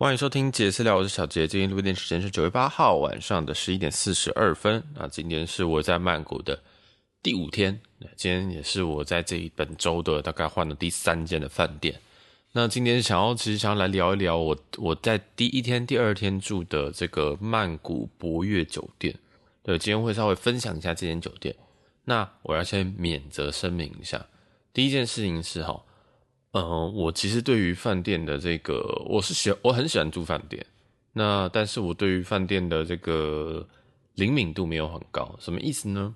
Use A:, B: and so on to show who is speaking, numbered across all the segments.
A: 欢迎收听杰私聊，我是小杰。今天录电时间是九月八号晚上的十一点四十二分。那今天是我在曼谷的第五天，今天也是我在这一本周的大概换了第三间的饭店。那今天想要其实想要来聊一聊我我在第一天、第二天住的这个曼谷博悦酒店。对，今天会稍微分享一下这间酒店。那我要先免责声明一下，第一件事情是哈。嗯、我其实对于饭店的这个，我是喜，我很喜欢住饭店。那但是我对于饭店的这个灵敏度没有很高，什么意思呢？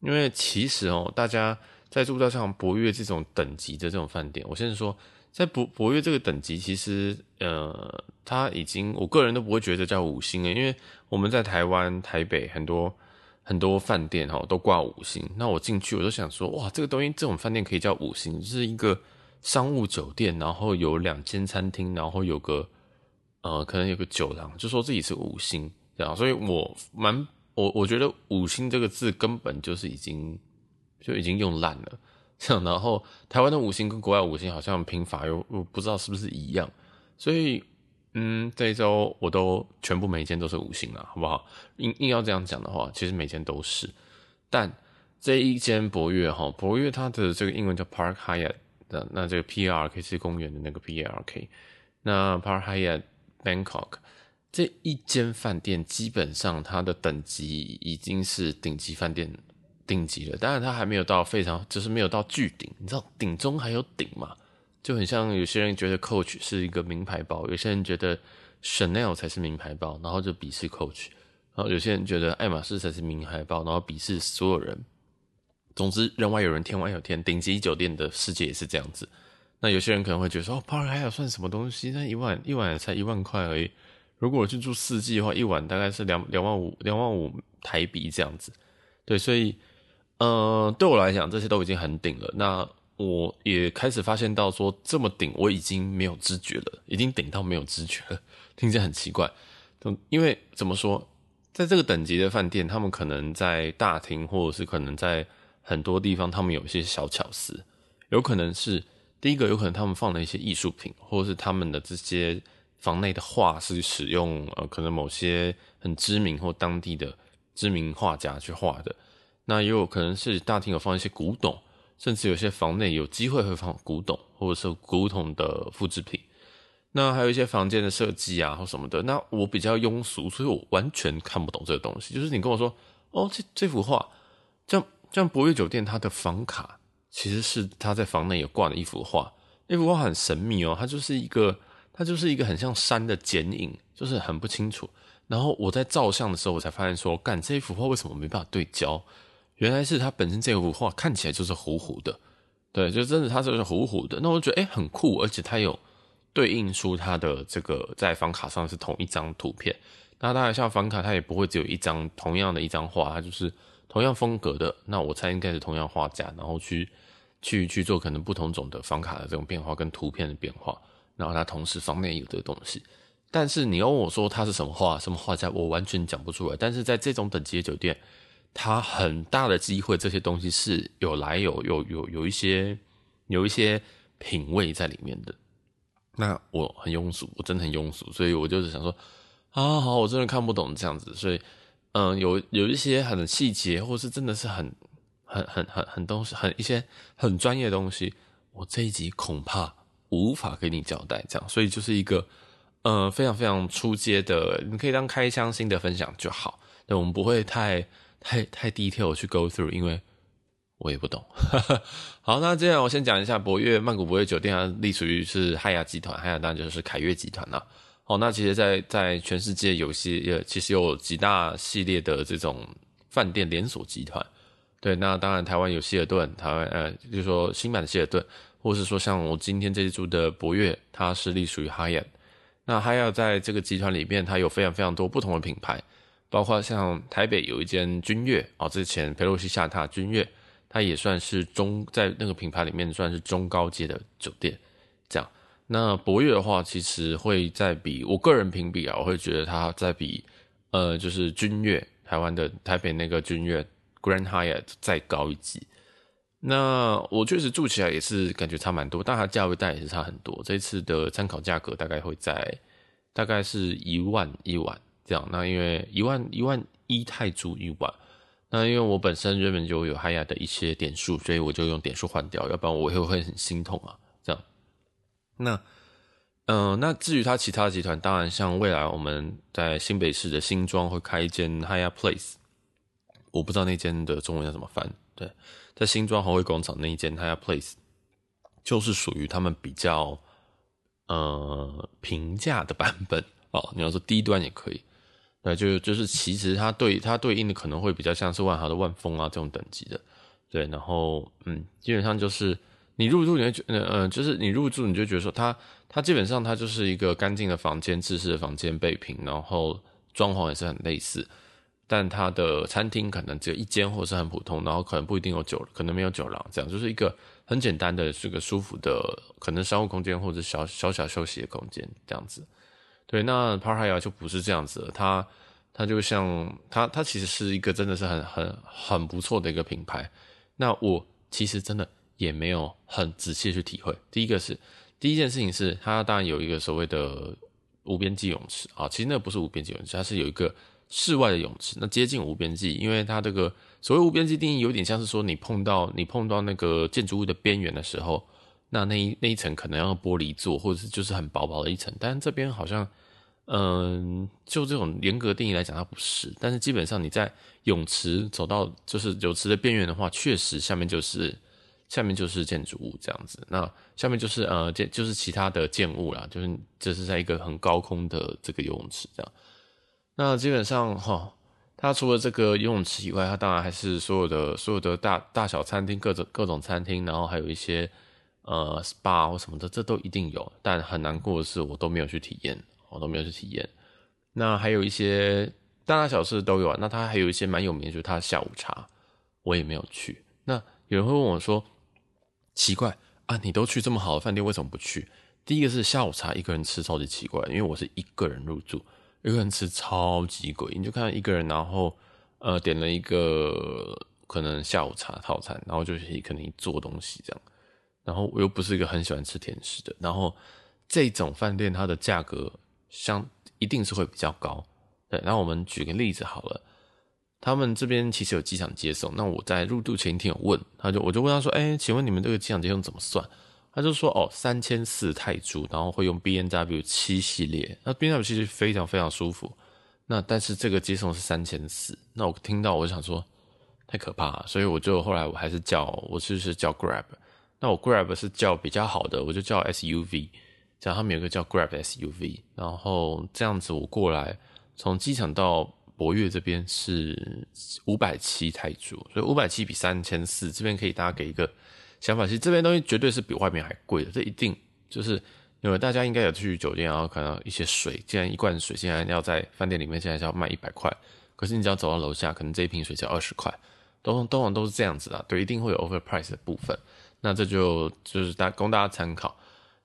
A: 因为其实哦，大家在住到像博悦这种等级的这种饭店，我先说，在博博悦这个等级，其实呃，它已经，我个人都不会觉得叫五星诶，因为我们在台湾台北很多很多饭店哈都挂五星，那我进去我都想说，哇，这个东西这种饭店可以叫五星，是一个。商务酒店，然后有两间餐厅，然后有个呃，可能有个酒廊，就说自己是五星这样，所以我蛮我我觉得五星这个字根本就是已经就已经用烂了，这样，然后台湾的五星跟国外五星好像拼法又我不知道是不是一样，所以嗯，这一周我都全部每间都是五星了，好不好？硬硬要这样讲的话，其实每间都是，但这一间博悦哈，博悦它的这个英文叫 Park Hyatt。的那这个 P R K 是公园的那个 P R K，那 Park Hyatt Bangkok 这一间饭店基本上它的等级已经是顶级饭店顶级了，当然它还没有到非常，就是没有到巨顶，你知道顶中还有顶嘛？就很像有些人觉得 Coach 是一个名牌包，有些人觉得 Chanel 才是名牌包，然后就鄙视 Coach，然后有些人觉得爱马仕才是名牌包，然后鄙视所有人。总之，人外有人，天外有天。顶级酒店的世界也是这样子。那有些人可能会觉得说，哦，Park Hyatt 算什么东西？那一晚一晚才一万块而已。如果我去住四季的话，一晚大概是两两万五，两万五台币这样子。对，所以，呃，对我来讲，这些都已经很顶了。那我也开始发现到说，这么顶，我已经没有知觉了，已经顶到没有知觉了，听起来很奇怪。因为怎么说，在这个等级的饭店，他们可能在大厅，或者是可能在很多地方他们有一些小巧思，有可能是第一个，有可能他们放了一些艺术品，或者是他们的这些房内的画是使用呃，可能某些很知名或当地的知名画家去画的。那也有可能是大厅有放一些古董，甚至有些房内有机会会放古董，或者是古董的复制品。那还有一些房间的设计啊或什么的。那我比较庸俗，所以我完全看不懂这个东西。就是你跟我说，哦，这这幅画这样。像博悦酒店，它的房卡其实是他在房内有挂的一幅画，那幅画很神秘哦，它就是一个，它就是一个很像山的剪影，就是很不清楚。然后我在照相的时候，我才发现说，干，这一幅画为什么没办法对焦？原来是它本身这幅画看起来就是糊糊的，对，就真的它就是糊糊的。那我觉得诶、很酷，而且它有对应出它的这个在房卡上是同一张图片。那当然像房卡，它也不会只有一张同样的一张画，它就是。同样风格的，那我猜应该是同样画家，然后去去去做可能不同种的房卡的这种变化跟图片的变化，然后它同时方面有的东西。但是你要问我说它是什么画、什么画家，我完全讲不出来。但是在这种等级的酒店，它很大的机会这些东西是有来有有有有一些有一些品味在里面的。那我很庸俗，我真的很庸俗，所以我就是想说，啊好，我真的看不懂这样子，所以。嗯，有有一些很细节，或是真的是很很很很很东西，很一些很专业的东西，我这一集恐怕无法给你交代。这样，所以就是一个呃非常非常出街的，你可以当开箱新的分享就好。那我们不会太太太 detail 去 go through，因为我也不懂。好，那这样我先讲一下博悦曼谷博悦酒店，它隶属于是汉雅集团，海雅当然就是凯悦集团了。哦，那其实在，在全世界有些呃其实有几大系列的这种饭店连锁集团，对，那当然台湾有希尔顿，台湾呃，就是说新版的希尔顿，或是说像我今天这一组的博悦，它是隶属于 h y a t。那 h y a t 在这个集团里面，它有非常非常多不同的品牌，包括像台北有一间君悦，哦，之前裴洛西下榻君悦，它也算是中在那个品牌里面算是中高阶的酒店，这样。那博悦的话，其实会在比我个人评比啊，我会觉得它在比呃，就是君悦台湾的台北那个君悦 Grand Hyatt 再高一级。那我确实住起来也是感觉差蛮多，但它价位带也是差很多。这次的参考价格大概会在大概是一万一晚这样。那因为一万一万一泰铢一晚，那因为我本身原本就有 Hyatt 的一些点数，所以我就用点数换掉，要不然我会会很心痛啊。那嗯、那至于他其他集团，当然像未来我们在新北市的新庄会开一间 Hyatt Place，我不知道那间的中文要怎么翻。对，在新庄宏汇广场那一间 Hyatt Place，就是属于他们比较。呃，平价的版本哦，你要说低端也可以，对，就就是其实它对它对应的可能会比较像是万豪的万丰啊这种等级的，对，然后嗯，基本上就是你入住你会觉得，呃，就是你入住你就觉得说它它基本上它就是一个干净的房间，制式的房间备品，然后装潢也是很类似，但它的餐厅可能只有一间或者是很普通，然后可能不一定有酒，可能没有酒廊，这样就是一个。很简单的，是个舒服的，可能商务空间或者小小小休息的空间这样子。对，那 p a r a y a 就不是这样子了，它它就像它它其实是一个真的是很很很不错的一个品牌。那我其实真的也没有很仔细去体会。第一个是第一件事情是，它当然有一个所谓的无边际泳池啊，其实那不是无边际泳池，它是有一个室外的泳池，那接近无边际，因为它这个。所谓无边际定义，有点像是说你碰到你碰到那个建筑物的边缘的时候，那那一那一层可能要玻璃做，或者是就是很薄薄的一层。但这边好像，嗯，就这种严格定义来讲，它不是。但是基本上你在泳池走到就是泳池的边缘的话，确实下面就是下面就是建筑物这样子。那下面就是呃建就是其他的建物啦，就是这是在一个很高空的这个游泳池这样。那基本上哈。它除了这个游泳池以外，它当然还是所有的所有的大大小餐厅，各种各种餐厅，然后还有一些呃 SPA 或什么的，这都一定有。但很难过的是，我都没有去体验，我都没有去体验。那还有一些大大小小都有啊。那它还有一些蛮有名，就是它的下午茶，我也没有去。那有人会问我说：“奇怪啊，你都去这么好的饭店，为什么不去？”第一个是下午茶一个人吃超级奇怪，因为我是一个人入住。一个人吃超级贵，你就看到一个人，然后呃点了一个可能下午茶套餐，然后就是可能做东西这样，然后我又不是一个很喜欢吃甜食的，然后这种饭店它的价格相一定是会比较高。对，那我们举个例子好了，他们这边其实有机场接送，那我在入住前一天有问，他就我就问他说，哎、请问你们这个机场接送怎么算？他就说哦，三千四泰铢，然后会用 B N W 七系列，那 B N W 其实非常非常舒服。那但是这个接送是三千四，那我听到我想说太可怕，所以我就后来我还是叫我就是叫 Grab。那我 Grab 是叫比较好的，我就叫 S U V，这样他们有个叫 Grab S U V，然后这样子我过来从机场到博悦这边是五百七泰铢，所以五百七比三千四，这边可以大家给一个。想法其实这边东西绝对是比外面还贵的，这一定就是因为大家应该有去酒店，然后看到一些水，既然一罐水现在要在饭店里面现在是要卖一百块，可是你只要走到楼下，可能这一瓶水只要二十块，都通常都是这样子的，对，一定会有 overprice 的部分。那这就就是大供大家参考。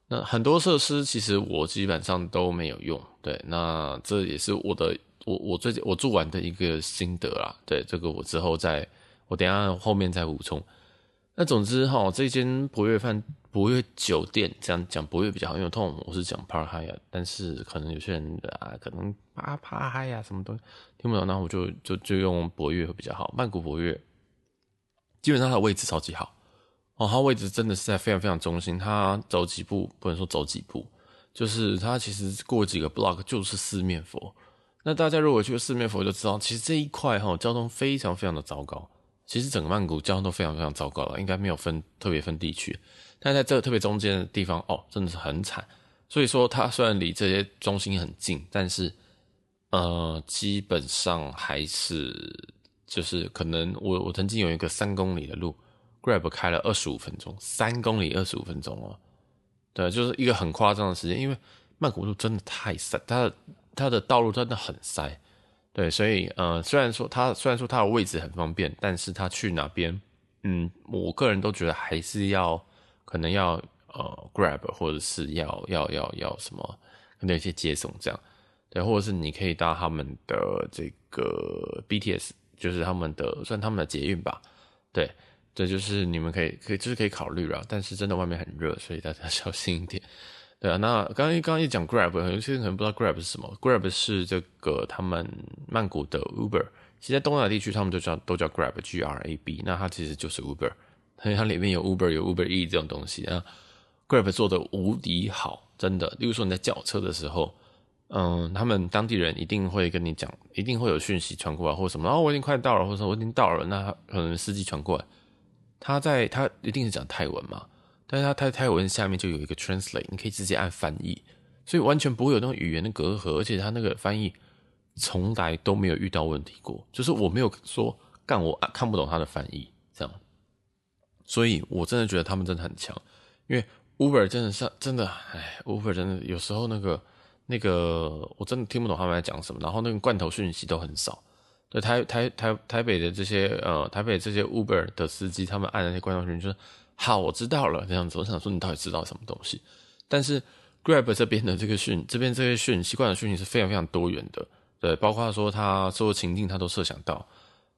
A: 那很多设施其实我基本上都没有用，对，那这也是我的我我最近我住完的一个心得啦，对，这个我之后再我等下后面再补充。那总之哈，这间博悦饭博悦酒店这样讲博悦比较好，因为通常我是讲 Park Hyatt，但是可能有些人啊，可能啊 Park Hyatt 呀什么东西听不懂，那我就就就用博悦会比较好。曼谷博悦基本上它的位置超级好哦，它位置真的是在非常非常中心，它走几步不能说走几步，就是它其实过几个 block 就是四面佛。那大家如果去四面佛就知道，其实这一块哈交通非常非常的糟糕。其实整个曼谷交通都非常非常糟糕了，应该没有分特别分地区，但在这个特别中间的地方哦，真的是很惨。所以说它虽然离这些中心很近，但是呃，基本上还是就是可能我我曾经有一个三公里的路，Grab 开了二十五分钟，三公里二十五分钟哦，对，就是一个很夸张的时间，因为曼谷路真的太塞，它的它的道路真的很塞。对，所以呃，虽然说它虽然说它的位置很方便，但是它去哪边，嗯，我个人都觉得还是要可能要呃 Grab 或者是要要要要什么，可能有些接送这样，对，或者是你可以搭他们的这个 BTS，就是他们的算他们的捷运吧，对，这，就是你们可以可以就是可以考虑了，但是真的外面很热，所以大家 小心一点。对啊，那刚刚刚一讲 Grab，有些人可能不知道 Grab 是什么。Grab 是这个他们曼谷的 Uber，其实在东南亚地区他们都叫都叫 Grab，G R A B。那它其实就是 Uber，因为它里面有 Uber 有 Uber E 这种东西啊。Grab 做的无敌好，真的。例如说你在叫车的时候，嗯，他们当地人一定会跟你讲，一定会有讯息传过来，或什么，然哦，我已经快到了，或者说我已经到了，那可能司机传过来，他在他一定是讲泰文嘛。但是它泰泰文下面就有一个 translate，你可以直接按翻译，所以完全不会有那种语言的隔阂，而且它那个翻译从来都没有遇到问题过，就是我没有说干我看不懂它的翻译这样，所以我真的觉得他们真的很强，因为 Uber 真的是真的，哎，Uber 真的有时候那个那个我真的听不懂他们在讲什么，然后那个罐头讯息都很少，对台台台台北的这些呃台北这些 Uber 的司机，他们按那些罐头讯息就是。好，我知道了。这样子，我想说，你到底知道什么东西？但是 Grab 这边的这个讯，这边这些讯习惯的讯息是非常非常多元的，对，包括说他所有情境他都设想到。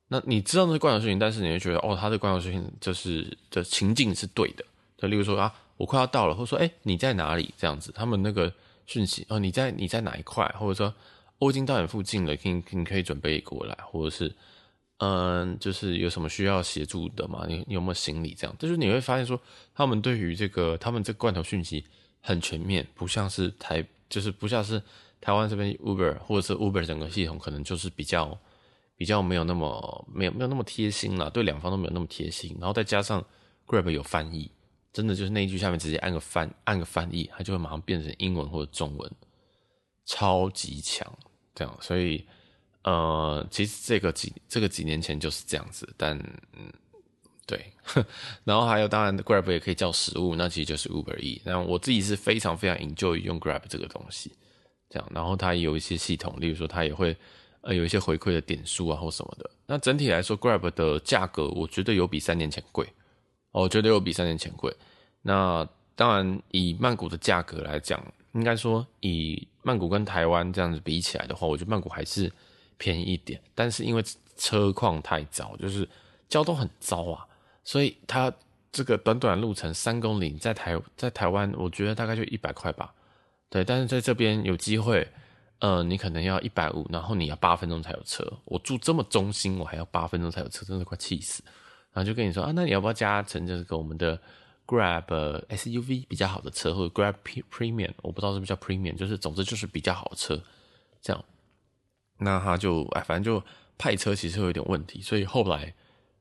A: 那你知道那是惯的讯息，但是你会觉得，哦，他的惯的讯息就是的情境是对的。就例如说啊，我快要到了，或者说，哎，你在哪里？这样子，他们那个讯息，哦，你在你在哪一块？或者说，我已经到你附近了，可以你可以准备过来，或者是。嗯，就是有什么需要协助的吗？你你有没有行李？这样，就是你会发现说，他们对于这个他们这罐头讯息很全面，不像是台，就是不像是台湾这边 Uber 或者是 Uber 整个系统可能就是比较比较没有那么没有没有那么贴心啦，对两方都没有那么贴心。然后再加上 Grab 有翻译，真的就是那一句下面直接按个翻按个翻译，它就会马上变成英文或者中文，超级强，这样，所以。呃，其实这个几这个几年前就是这样子，但嗯，对，然后还有当然 Grab 也可以叫食物，那其实就是 Uber E。那我自己是非常非常 enjoy 用 Grab 这个东西，这样，然后它有一些系统，例如说它也会呃有一些回馈的点数啊或什么的。那整体来说，Grab 的价格我觉得有比三年前贵，我觉得有比三年前贵。那当然以曼谷的价格来讲，应该说以曼谷跟台湾这样子比起来的话，我觉得曼谷还是。便宜一点，但是因为车况太糟，就是交通很糟啊，所以它这个短短路程三公里，在台在台湾，我觉得大概就一百块吧。对，但是在这边有机会，呃，你可能要一百五，然后你要八分钟才有车。我住这么中心，我还要八分钟才有车，真的快气死。然后就跟你说啊，那你要不要加成这个我们的 Grab SUV 比较好的车，或者 Grab Premium，我不知道是不是叫 Premium，就是总之就是比较好的车，这样。那他就哎，反正就派车其实会有点问题，所以后来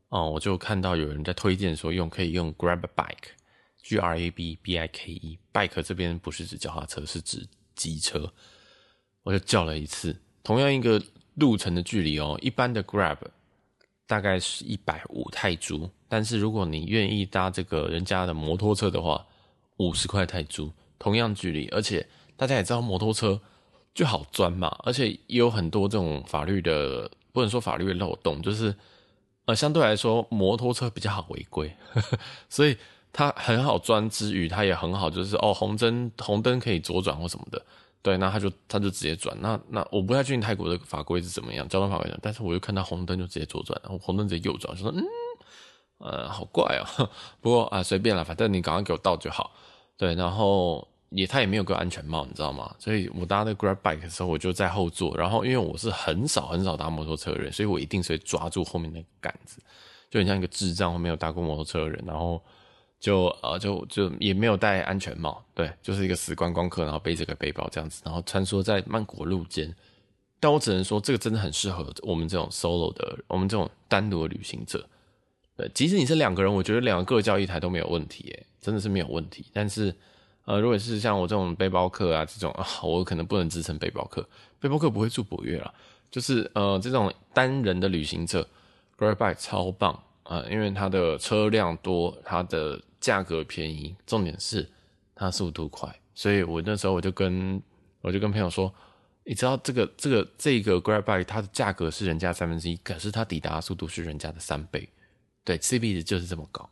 A: 哦、我就看到有人在推荐说用可以用 Grab Bike，G R A B B I K E，Bike 这边不是指脚踏车，是指机车。我就叫了一次，同样一个路程的距离哦，一般的 Grab 大概是一百五泰铢，但是如果你愿意搭这个人家的摩托车的话，五十块泰铢，同样距离，而且大家也知道摩托车。就好钻嘛，而且也有很多这种法律的，不能说法律的漏洞，就是呃，相对来说摩托车比较好违规，所以它很好钻之余，它也很好，就是哦红灯红灯可以左转或什么的，对，那他就他就直接转，那那我不太确定泰国的法规是怎么样，交通法规的，但是我就看到红灯就直接左转，然后红灯直接右转，就说嗯呃好怪哦，不过啊随便了，反正你赶快给我到就好，对，然后。也他也没有个安全帽，你知道吗？所以我搭那 Grab Bike 的时候，我就在后座。然后因为我是很少很少搭摩托车的人，所以我一定是会抓住后面那个杆子，就很像一个智障或，没有搭过摩托车的人。然后就呃就就也没有戴安全帽，对，就是一个死观光客，然后背着个背包这样子，然后穿梭在曼谷路间。但我只能说，这个真的很适合我们这种 solo 的，我们这种单独的旅行者。对，即使你是两个人，我觉得两个各叫一台都没有问题，耶，真的是没有问题。但是。呃，如果是像我这种背包客啊，这种啊，我可能不能支撑背包客。背包客不会住博悦啦，就是呃，这种单人的旅行者，Grab Bike 超棒啊，因为它的车辆多，它的价格便宜，重点是它速度快。所以我那时候我就跟我就跟朋友说，你知道这个这个这个 Grab Bike 它的价格是人家三分之一，可是它抵达速度是人家的三倍，对，CP 值就是这么高，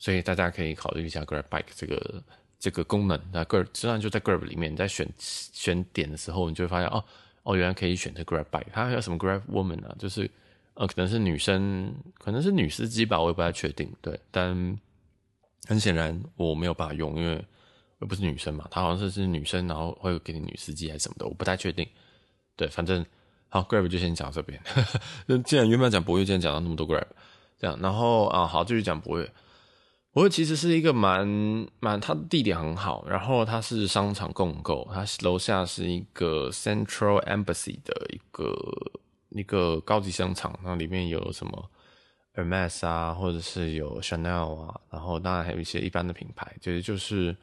A: 所以大家可以考虑一下 Grab Bike 这个。这个功能，那 Grab 实际上就在 Grab 里面，你在选选点的时候，你就会发现哦哦，原来可以选择 Grab Bike，它还有什么 Grab Woman 啊？就是呃，可能是女生，可能是女司机吧，我也不太确定。对，但很显然我没有办法用，因为又不是女生嘛，她好像是是女生，然后会给你女司机还是什么的，我不太确定。对，反正好，Grab 就先讲这边。那 既然原本讲博越，既然讲到那么多 Grab，这样，然后啊，好，继续讲博越。我其实是一个蛮蛮，它的地点很好，然后它是商场共构，它楼下是一个 Central Embassy 的一个一个高级商场，然后里面有什么？Hermes 啊，或者是有 Chanel 啊，然后当然还有一些一般的品牌，就是就是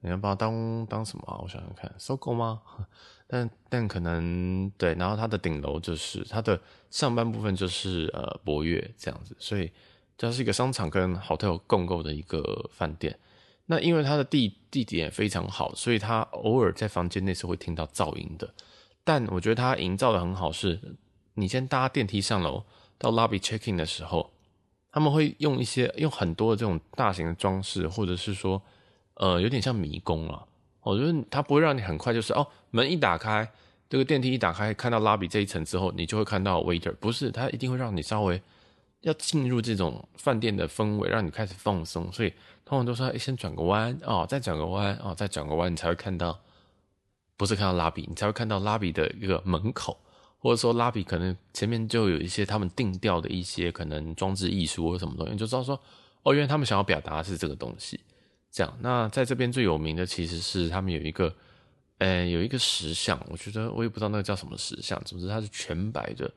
A: 你要把它当当什么啊？我想想看，SOGO 吗？但但可能对，然后它的顶楼就是它的上半部分就是呃博越这样子，所以它是一个商场跟 hotel 共构的一个饭店。那因为它的地地点非常好，所以它偶尔在房间内是会听到噪音的。但我觉得它营造的很好是，是你先搭电梯上楼。到 lobby check in 的时候，他们会用一些用很多的这种大型的装饰，或者是说，呃，有点像迷宫了。我觉得它不会让你很快就是哦，门一打开，这个电梯一打开，看到 lobby 这一层之后，你就会看到 waiter。不是，它一定会让你稍微要进入这种饭店的氛围，让你开始放松。所以通常都是要先转个弯哦，再转个弯哦，再转个弯，你才会看到，不是看到拉比你才会看到拉比的一个门口。或者说拉比可能前面就有一些他们定调的一些可能装置艺术或什么东西，你就知道说哦，原来他们想要表达是这个东西。这样，那在这边最有名的其实是他们有一个，呃，有一个石像，我觉得我也不知道那个叫什么石像，总之它是全白的，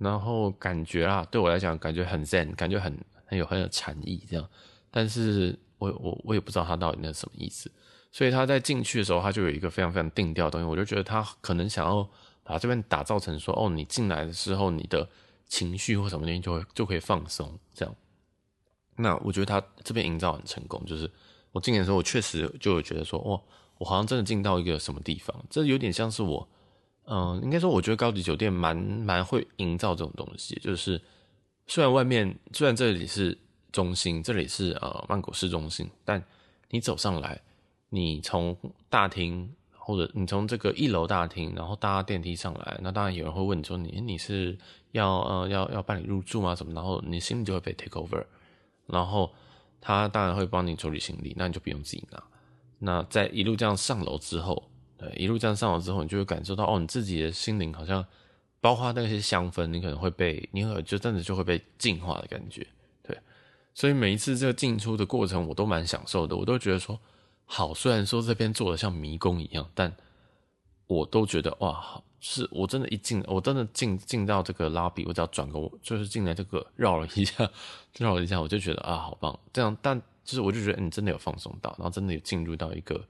A: 然后感觉啊，对我来讲感觉很 zen，感觉很很有很有禅意这样，但是我我我也不知道他到底那什么意思，所以他在进去的时候，他就有一个非常非常定调的东西，我就觉得他可能想要。把这边打造成说，哦，你进来的时候，你的情绪或什么东西就会就可以放松，这样。那我觉得他这边营造很成功，就是我进来的时候，我确实就有觉得说，哦，我好像真的进到一个什么地方，这有点像是我，嗯、应该说，我觉得高级酒店蛮蛮会营造这种东西，就是虽然外面虽然这里是中心，这里是呃曼谷市中心，但你走上来，你从大厅。或者你从这个一楼大厅，然后搭电梯上来，那当然有人会问你说，你你是要呃要要办理入住吗？什么？然后你行李就会被 take over，然后他当然会帮你处理行李，那你就不用自己拿。那在一路这样上楼之后，对，一路这样上楼之后，你就会感受到哦，你自己的心灵好像包括那些香氛，你可能会被，你可能就真的就会被净化的感觉，对。所以每一次这个进出的过程，我都蛮享受的，我都觉得说。好，虽然说这边做的像迷宫一样，但我都觉得哇，好，是我真的，一进，我真的进进到这个拉比我只要转个，就是进来这个绕了一下，绕了一下，我就觉得啊，好棒。这样，但就是我就觉得你真的有放松到，然后真的有进入到一个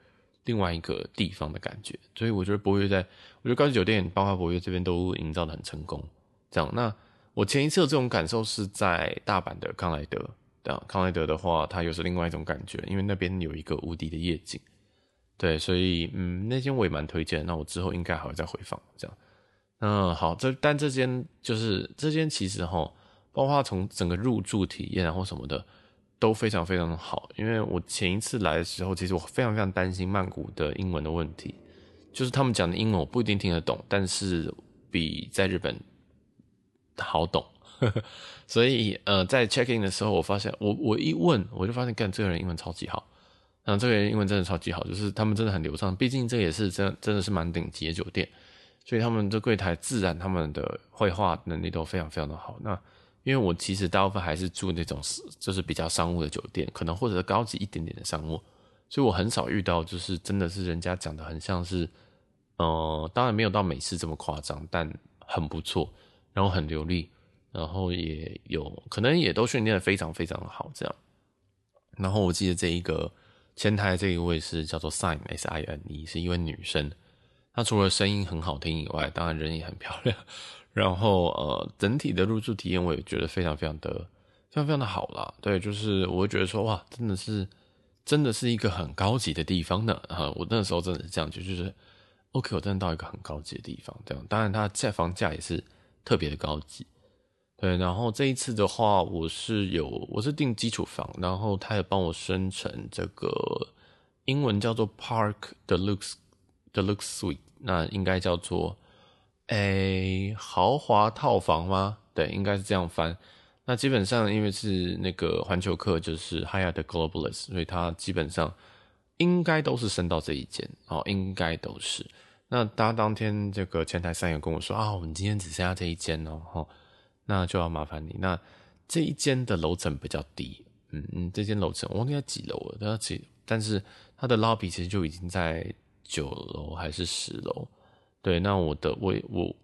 A: 另外一个地方的感觉。所以我觉得博越在，我觉得高级酒店包括博越这边都营造的很成功。这样，那我前一次有这种感受是在大阪的康莱德。对啊，康莱德的话，它又是另外一种感觉，因为那边有一个无敌的夜景，对，所以嗯，那间我也蛮推荐。那我之后应该还会再回放这样。嗯，好，这但这间就是这间其实哈，包括从整个入住体验然后什么的都非常非常的好。因为我前一次来的时候，其实我非常非常担心曼谷的英文的问题，就是他们讲的英文我不一定听得懂，但是比在日本好懂。所以，呃，在 check in 的时候，我发现，我我一问，我就发现，干这个人英文超级好，然后这个人英文真的超级好，就是他们真的很流畅。毕竟这也是真真的是蛮顶级的酒店，所以他们的柜台自然他们的绘画能力都非常非常的好。那因为我其实大部分还是住那种就是比较商务的酒店，可能或者是高级一点点的商务，所以我很少遇到就是真的是人家讲的很像是，呃，当然没有到美式这么夸张，但很不错，然后很流利。然后也有可能也都训练的非常非常的好，这样。然后我记得这一个前台这一位是叫做 Sine S I N E，是一位女生。她除了声音很好听以外，当然人也很漂亮。然后呃，整体的入住体验我也觉得非常非常的非常非常的好啦。对，就是我会觉得说哇，真的是真的是一个很高级的地方呢。啊，我那时候真的是这样就，就是 OK，我真的到一个很高级的地方。这样，当然它在房价也是特别的高级。对，然后这一次的话，我是有我是订基础房，然后他也帮我生成这个英文叫做 Park Deluxe Deluxe Suite，那应该叫做诶豪华套房吗？对，应该是这样翻。那基本上因为是那个环球客，就是 Hyatt Globalist，所以它基本上应该都是升到这一间哦，应该都是。那他当天这个前台三员跟我说啊，我们今天只剩下这一间哦，那就要麻烦你。那这一间的楼层比较低，嗯嗯，这间楼层我忘记在几楼了，它几，但是它的 lobby 其实就已经在九楼还是十楼。对，那我的我我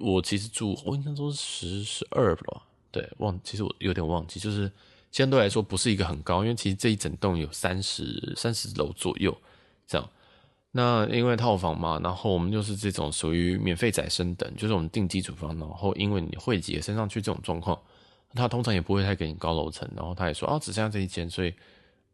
A: 我其实住我印象中是十十二楼，对，忘，其实我有点忘记，就是相对来说不是一个很高，因为其实这一整栋有三十三十楼左右这样。那因为套房嘛，然后我们就是这种属于免费载升等，就是我们订基础房，然后因为你汇集升上去这种状况，他通常也不会太给你高楼层，然后他也说哦，只剩下这一间，所以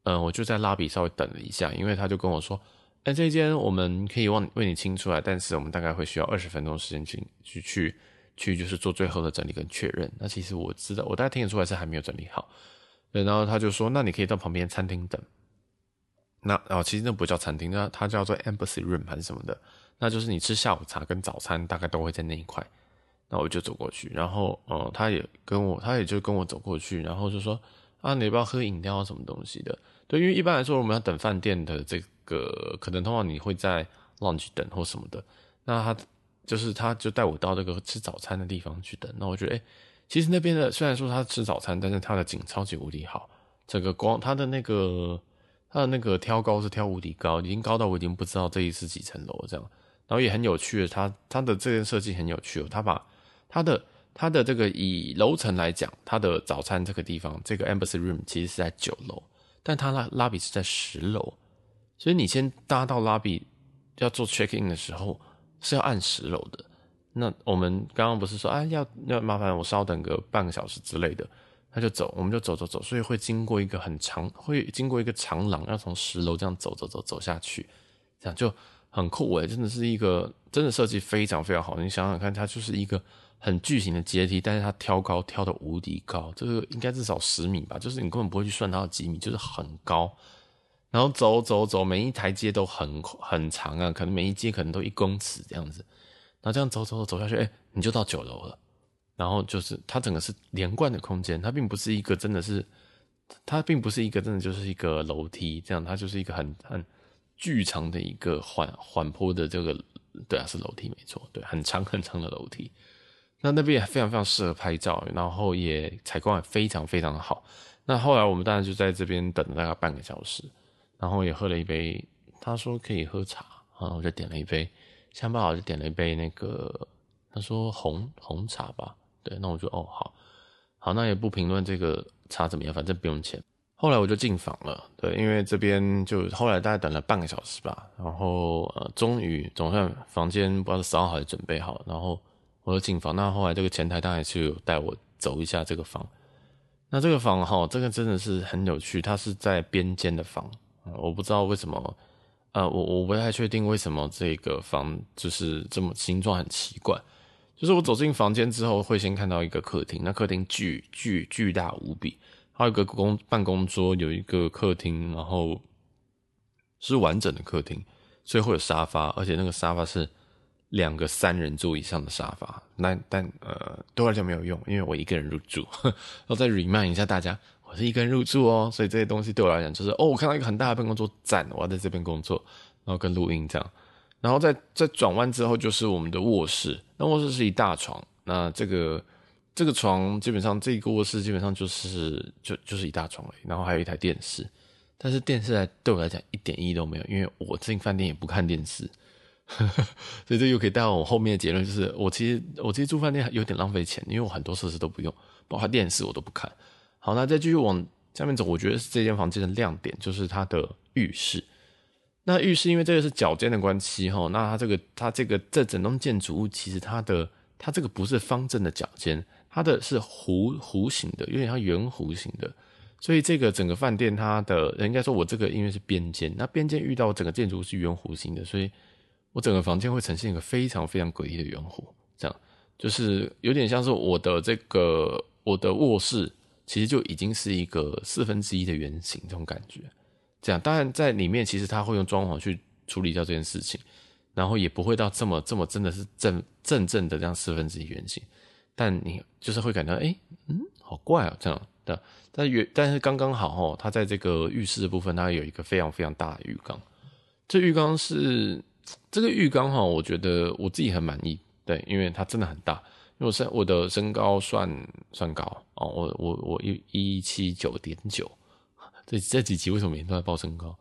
A: 嗯、我就在拉比稍微等了一下，因为他就跟我说，哎，这一间我们可以为为你清出来，但是我们大概会需要二十分钟时间去去去去就是做最后的整理跟确认。那其实我知道，我大概听得出来是还没有整理好，对，然后他就说，那你可以到旁边餐厅等。那哦，其实那不叫餐厅，那它叫做 Embassy Room 还是什么的，那就是你吃下午茶跟早餐大概都会在那一块。那我就走过去，然后哦，他也跟我，他也就跟我走过去，然后就说啊，你要不要喝饮料什么东西的？对，因为一般来说我们要等饭店的这个，可能通常你会在 lunch 等或什么的。那他就是他就带我到这个吃早餐的地方去等。那我觉得，哎，其实那边的虽然说他吃早餐，但是他的景超级无敌好，整个光他的那个。他的那个挑高是挑无敌高，已经高到我已经不知道这里是几层楼这样。然后也很有趣的，他他的这件设计很有趣哦。他把他的他的这个以楼层来讲，他的早餐这个地方，这个 Embassy Room 其实是在九楼，但他拉拉比是在十楼，所以你先搭到拉比要做 check in 的时候是要按十楼的。那我们刚刚不是说啊要要麻烦我稍等个半个小时之类的。他就走，我们就走走走，所以会经过一个很长，会经过一个长廊，要从十楼这样走走走走下去，这样就很酷诶，真的是一个真的设计非常非常好。你想想看，它就是一个很巨型的阶梯，但是它挑高挑的无敌高，这个应该至少十米吧，就是你根本不会去算它有几米，就是很高。然后走走走，每一台阶都很很长啊，可能每一阶可能都一公尺这样子，然后这样走走走走下去，哎，你就到九楼了。然后就是它整个是连贯的空间，它并不是一个真的是，它并不是一个真的就是一个楼梯这样，它就是一个很很巨长的一个缓缓坡的这个，对啊，是楼梯没错，对，很长很长的楼梯。那那边也非常非常适合拍照，然后也采光也非常非常的好。那后来我们当然就在这边等了大概半个小时，然后也喝了一杯，他说可以喝茶，然后我就点了一杯，想办法就点了一杯那个，他说红红茶吧。对，那我就哦好，好，那也不评论这个茶怎么样，反正不用钱。后来我就进房了，对，因为这边就后来大概等了半个小时吧，然后呃，终于总算房间不知道是扫好还是准备好，然后我就进房。那后来这个前台当然是有带我走一下这个房。那这个房哈，这个真的是很有趣，它是在边间的房，我不知道为什么，呃，我我不太确定为什么这个房就是这么形状很奇怪。就是我走进房间之后，会先看到一个客厅，那客厅巨巨巨大无比，还有一个公办公桌，有一个客厅，然后是完整的客厅，所以会有沙发，而且那个沙发是两个三人座以上的沙发。那但呃，对我来讲没有用，因为我一个人入住。然后再 remind 一下大家，我是一个人入住哦，所以这些东西对我来讲就是哦，我看到一个很大的办公桌，赞，我要在这边工作，然后跟录音这样。然后在在转弯之后就是我们的卧室，那卧室是一大床，那这个这个床基本上这个卧室基本上就是就就是一大床而已，然后还有一台电视，但是电视来对我来讲一点意义都没有，因为我进饭店也不看电视，所以这又可以带到我后面的结论，就是我其实我其实住饭店有点浪费钱，因为我很多设施都不用，包括电视我都不看。好，那再继续往下面走，我觉得是这间房间的亮点就是它的浴室。那浴室因为这个是角尖的关系哈，那它这个它这个这整栋建筑物其实它的它这个不是方正的角尖，它的是弧弧形的，有点像圆弧形的，所以这个整个饭店它的应该说我这个因为是边间，那边间遇到整个建筑物是圆弧形的，所以我整个房间会呈现一个非常非常诡异的圆弧，这样就是有点像是我的这个我的卧室其实就已经是一个四分之一的圆形这种感觉。这样，当然在里面其实他会用装潢去处理掉这件事情，然后也不会到这么这么真的是正正正的这样四分之一圆形，但你就是会感到哎，嗯，好怪啊，这样的，但原但是刚刚好哦，它在这个浴室的部分，它有一个非常非常大的浴缸，这浴缸是这个浴缸哈，我觉得我自己很满意，对，因为它真的很大。因为我身我的身高算算高哦，我我我一一七九点九，这这几集为什么每天都在报身高？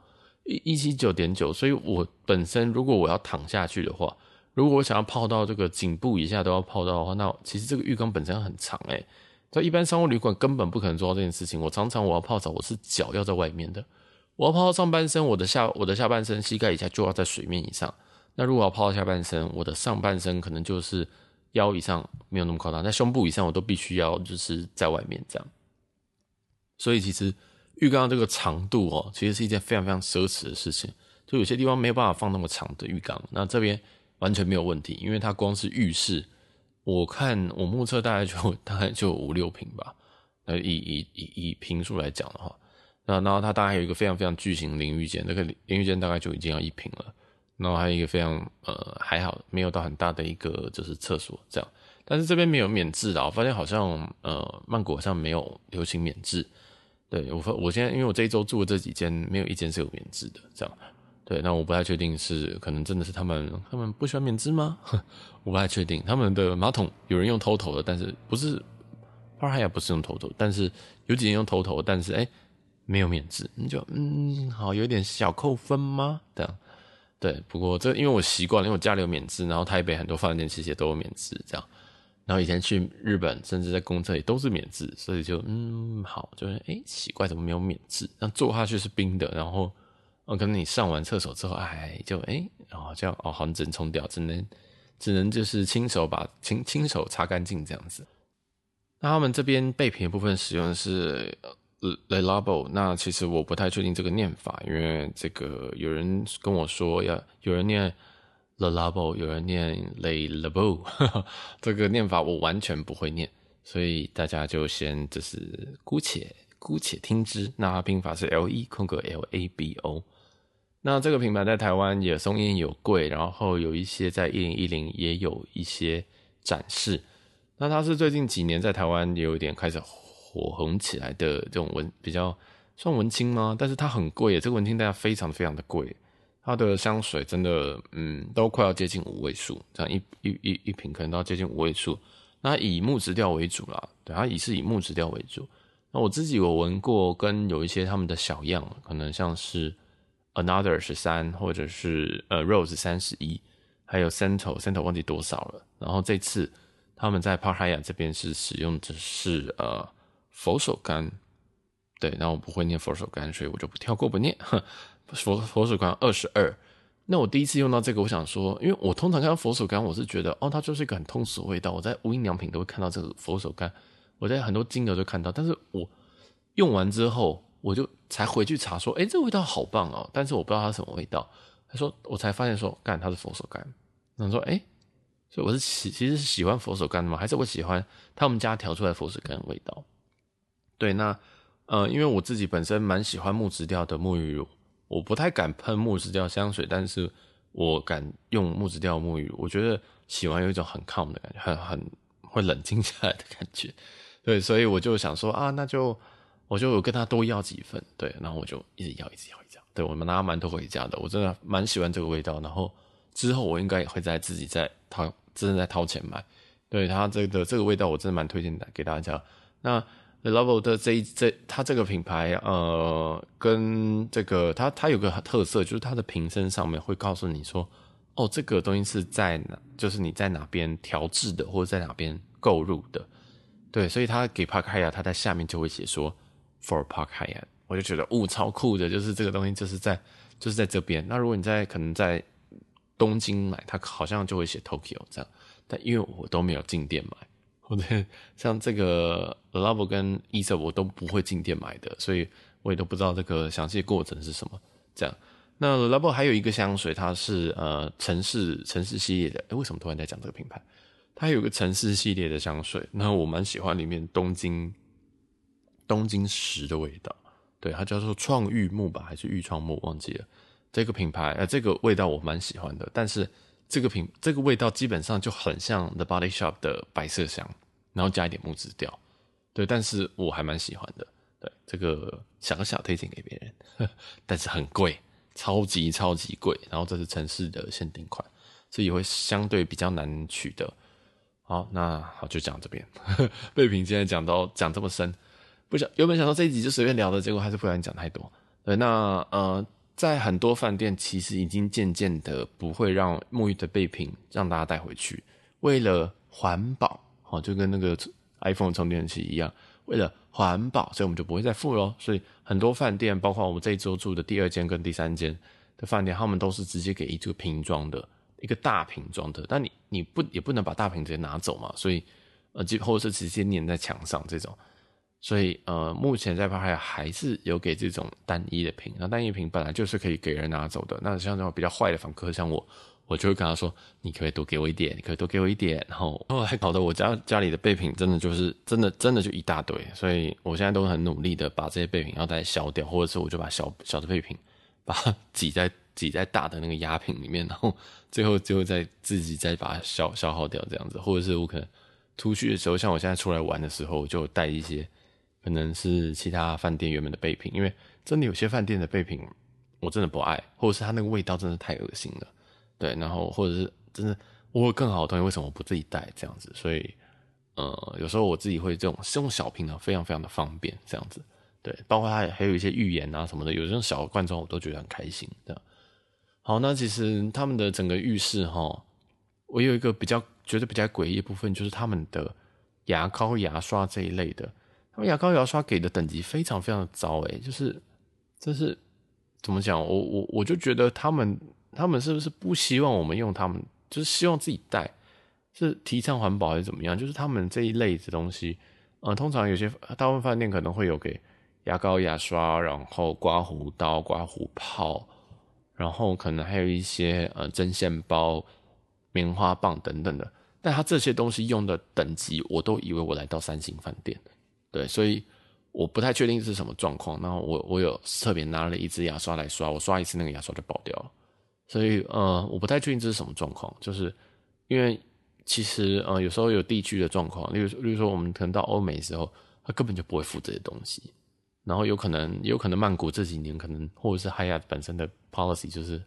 A: 一一七九点九，所以我本身如果我要躺下去的话，如果我想要泡到这个颈部以下都要泡到的话，那其实这个浴缸本身很长诶，在一般商务旅馆根本不可能做到这件事情。我常常我要泡澡，我是脚要在外面的，我要泡到上半身，我的下我的下半身膝盖以下就要在水面以上。那如果要泡到下半身，我的上半身可能就是。腰以上没有那么夸张，在胸部以上我都必须要就是在外面这样。所以其实浴缸这个长度哦，其实是一件非常非常奢侈的事情。就有些地方没有办法放那么长的浴缸，那这边完全没有问题，因为它光是浴室，我看我目测大概就大概就五六平吧。呃，以以以以平数来讲的话，那然后它大概有一个非常非常巨型淋浴间，那个淋浴间大概就已经要一平了。然后还有一个非常呃还好没有到很大的一个就是厕所这样，但是这边没有免治的，我发现好像呃曼谷好像没有流行免治，对我发我现在因为我这一周住的这几间没有一间是有免治的这样，对，那我不太确定是可能真的是他们他们不喜欢免治吗？我不太确定，他们的马桶有人用偷头的，但是不是 Park Hyatt 不是用偷头但是有几间用偷头但是哎没有免治，你就嗯好有点小扣分吗？这样。对，不过这因为我习惯了，因为我家里有免治，然后台北很多饭店其实也都有免治，这样。然后以前去日本，甚至在公厕也都是免治，所以就嗯好，就是哎奇怪怎么没有免治？那坐下去是冰的，然后哦可能你上完厕所之后，哎就哎然后这样哦好像只能冲掉，只能只能就是亲手把亲亲手擦干净这样子。那他们这边备品的部分使用的是。Le Labo，那其实我不太确定这个念法，因为这个有人跟我说要有人念 Le Labo，有人念 Le Labo，这个念法我完全不会念，所以大家就先就是姑且姑且听之。那它拼法是 L E 空格 L A B O。那这个品牌在台湾也松烟有柜，然后有一些在一零一零也有一些展示。那它是最近几年在台湾有一点开始。火红起来的这种文比较算文青吗？但是它很贵耶，这个文青大家非常非常的贵。它的香水真的，嗯，都快要接近五位数，这样一一一一瓶可能都要接近五位数。那以木质调为主啦，对，它以是以木质调为主。那我自己有闻过，跟有一些他们的小样，可能像是 Another 十三，或者是呃 Rose 三十一，还有 Scento Scento 忘记多少了。然后这次他们在 Park Hyatt 这边是使用的是呃。佛手柑，对，那我不会念佛手柑，所以我就不跳过不念。佛佛手柑二十二，那我第一次用到这个，我想说，因为我通常看到佛手柑，我是觉得哦，它就是一个很通俗的味道。我在无印良品都会看到这个佛手柑，我在很多精油都看到，但是我用完之后，我就才回去查说，哎，这味道好棒哦，但是我不知道它什么味道。他说，我才发现说，干，它是佛手柑。他说，哎，所以我是喜，其实是喜欢佛手柑的吗？还是我喜欢他们家调出来佛手柑的味道？对，那呃，因为我自己本身蛮喜欢木质调的沐浴乳，我不太敢喷木质调香水，但是我敢用木质调沐浴乳，我觉得洗完有一种很 calm 的感觉，很很会冷静下来的感觉。对，所以我就想说啊，那就我就有跟他多要几份，对，然后我就一直要，一直要，一直要。对，我们拿蛮多回家的，我真的蛮喜欢这个味道。然后之后我应该也会再自己再掏，真的再掏钱买。对，它这个这个味道，我真的蛮推荐的给大家。那。Le Labo 的这一这它这个品牌，呃，跟这个它它有个特色，就是它的瓶身上面会告诉你说，哦，这个东西是在哪，就是你在哪边调制的，或者在哪边购入的，对，所以它给 Park h y a 它在下面就会写说 For Park h y a 我就觉得，哦，超酷的，就是这个东西就是在就是在这边。那如果你在可能在东京买，它好像就会写 Tokyo 这样，但因为我都没有进店买。我的，像这个 Le Labo 跟 Aesop 我都不会进店买的，所以我也都不知道这个详细过程是什么。这样，那 Le Labo 还有一个香水，它是呃城市城市系列的。诶，为什么突然在讲这个品牌？它有个城市系列的香水，那我蛮喜欢里面东京东京石的味道。对，它叫做创玉木吧，还是玉创木？忘记了。这个品牌，呃，这个味道我蛮喜欢的，但是。这个品这个味道基本上就很像 The Body Shop 的白色香，然后加一点木质调，对，但是我还蛮喜欢的，对，这个小小推荐给别人，但是很贵，超级超级贵，然后这是城市的限定款，所以会相对比较难取得。好，那好就讲这边，备品现在讲到讲这么深，不想原本想说这一集就随便聊的，结果还是不想讲太多。对，那呃，在很多饭店其实已经渐渐的不会让沐浴的备品让大家带回去，为了环保，好，就跟那个 iPhone 充电器一样。为了环保，所以我们就不会再付喽。所以很多饭店，包括我们这一周住的第二间跟第三间的饭店，他们都是直接给一个瓶装的，一个大瓶装的。但你你不也不能把大瓶直接拿走嘛？所以呃，或者是直接粘在墙上这种。所以呃，目前在巴哈还是有给这种单一的瓶。那单一瓶本来就是可以给人拿走的。那像这种比较坏的访客，像我。我就会跟他说：“你可不可以多给我一点？你可以多给我一点。”然后后来搞得我家家里的备品真的就是真的真的就一大堆，所以我现在都很努力的把这些备品要再消掉，或者是我就把小小的备品把它挤在挤在大的那个压瓶里面，然后最后最后再自己再把它消消耗掉这样子，或者是我可能出去的时候，像我现在出来玩的时候，我就带一些可能是其他饭店原本的备品，因为真的有些饭店的备品我真的不爱，或者是它那个味道真的太恶心了。对，然后或者是真的我有更好的东西，为什么不自己带这样子？所以，呃，有时候我自己会这种这种小瓶的，非常非常的方便这样子。对，包括它还有一些浴盐啊什么的，有这种小罐装，我都觉得很开心的。好，那其实他们的整个浴室哈，我有一个比较觉得比较诡异的部分，就是他们的牙膏、牙刷这一类的，牙膏、牙刷给的等级非常非常的糟诶，就是这是怎么讲？我我我就觉得他们。他们是不是不希望我们用他们？就是希望自己带，是提倡环保还是怎么样？就是他们这一类的东西，呃，通常有些大部分饭店可能会有给牙膏、牙刷，然后刮胡刀、刮胡泡，然后可能还有一些呃针线包、棉花棒等等的。但他这些东西用的等级，我都以为我来到三星饭店，对，所以我不太确定是什么状况。然后我我有特别拿了一支牙刷来刷，我刷一次那个牙刷就爆掉了。所以，呃，我不太确定这是什么状况，就是因为其实，呃，有时候有地区的状况，例如，例如说，我们可能到欧美的时候，他根本就不会付这些东西，然后有可能，有可能曼谷这几年可能，或者是哈亚本身的 policy 就是，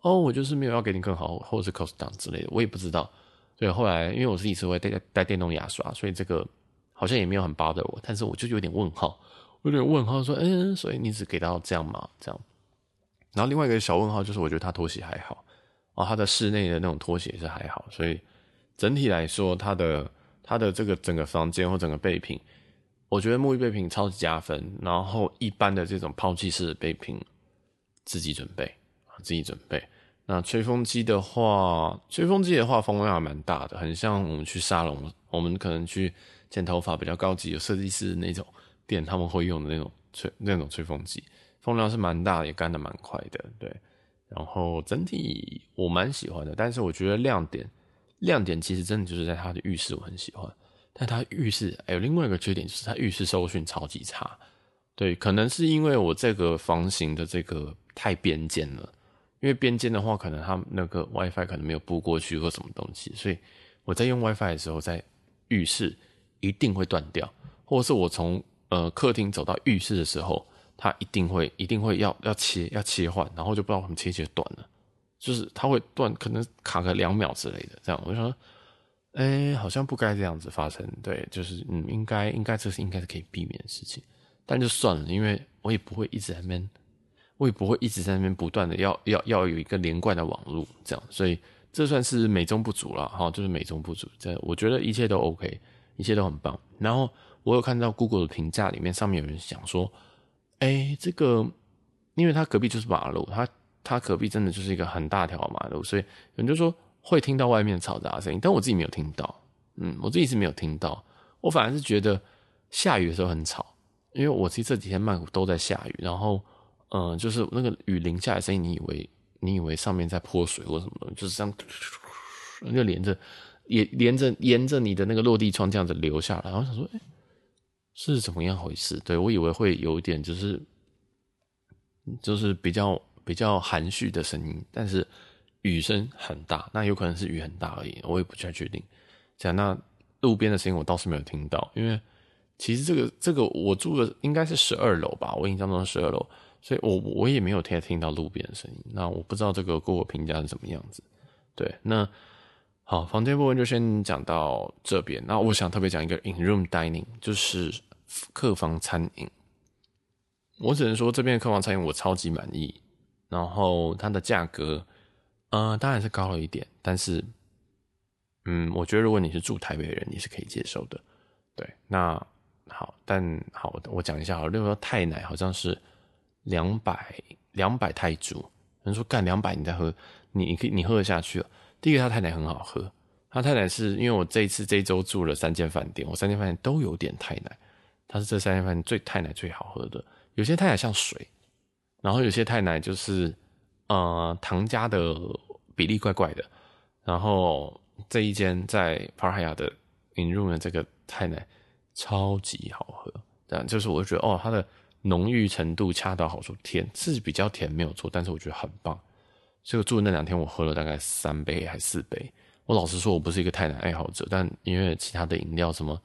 A: 哦，我就是没有要给你更好，或者是 cost down 之类的，我也不知道。所以后来，因为我自己是会带带电动牙刷，所以这个好像也没有很 bother 我，但是我就有点问号，有点问号说，嗯，所以你只给到这样吗？这样。然后另外一个小问号就是，我觉得他拖鞋还好，哦，他的室内的那种拖鞋是还好，所以整体来说，他的他的这个整个房间或整个备品，我觉得沐浴备品超级加分。然后一般的这种抛弃式的备品，自己准备啊，自己准备。那吹风机的话，吹风机的话风量还蛮大的，很像我们去沙龙，我们可能去剪头发比较高级有设计师那种店，他们会用的那种吹那种吹风机。风量是蛮大，也干得蛮快的，对。然后整体我蛮喜欢的，但是我觉得亮点，亮点其实真的就是在它的浴室，我很喜欢。但它浴室还有另外一个缺点，就是它浴室收讯超级差。对，可能是因为我这个房型的这个太边间了，因为边间的话，可能它那个 WiFi 可能没有布过去或什么东西，所以我在用 WiFi 的时候，在浴室一定会断掉，或者是我从呃客厅走到浴室的时候。它一定会，一定会要要切要切换，然后就不知道怎么切切断了，就是它会断，可能卡个两秒之类的。这样我就说，哎、好像不该这样子发生。对，就是嗯，应该应该这是应该是可以避免的事情，但就算了，因为我也不会一直在那边，我也不会一直在那边不断的要要要有一个连贯的网络这样，所以这算是美中不足了哈，就是美中不足。这我觉得一切都 OK，一切都很棒。然后我有看到 Google 的评价里面上面有人想说。哎、这个，因为他隔壁就是马路，他他隔壁真的就是一个很大条马路，所以有人就说会听到外面嘈杂的声音，但我自己没有听到，嗯，我自己是没有听到，我反而是觉得下雨的时候很吵，因为我其实这几天曼谷都在下雨，然后，嗯、就是那个雨淋下来的声音，你以为你以为上面在泼水或什么东西，就是这样，就连着也连着沿着你的那个落地窗这样子流下来，我想说，哎、是怎么样回事？对，我以为会有一点，就是就是比较比较含蓄的声音，但是雨声很大，那有可能是雨很大而已，我也不太确定。讲那路边的声音，我倒是没有听到，因为其实这个这个我住的应该是十二楼吧，我印象中十二楼，所以我我也没有听听到路边的声音。那我不知道这个给我评价是什么样子。对，那好，房间部分就先讲到这边。那我想特别讲一个 in room dining，就是客房餐饮。我只能说这边的客房餐饮我超级满意。然后它的价格，呃，当然是高了一点，但是，嗯，我觉得如果你是住台北的人，你是可以接受的。对，那好，但好，我讲一下好，例如说泰奶好像是两百两百泰铢，人说干两百你再喝，你你可以你喝得下去了。第一个，它泰奶很好喝，它泰奶是因为我这一次这一周住了三间饭店，我三间饭店都有点泰奶，它是这三间饭店最泰奶最好喝的。有些泰奶像水，然后有些泰奶就是呃糖加的比例怪怪的，然后这一间在帕尔海亚的 in room 这个。泰奶超级好喝，这样就是我就觉得哦，它的浓郁程度恰到好处，甜是比较甜没有错，但是我觉得很棒。所以我住的那两天，我喝了大概三杯还四杯。我老实说，我不是一个泰奶爱好者，但因为其他的饮料什么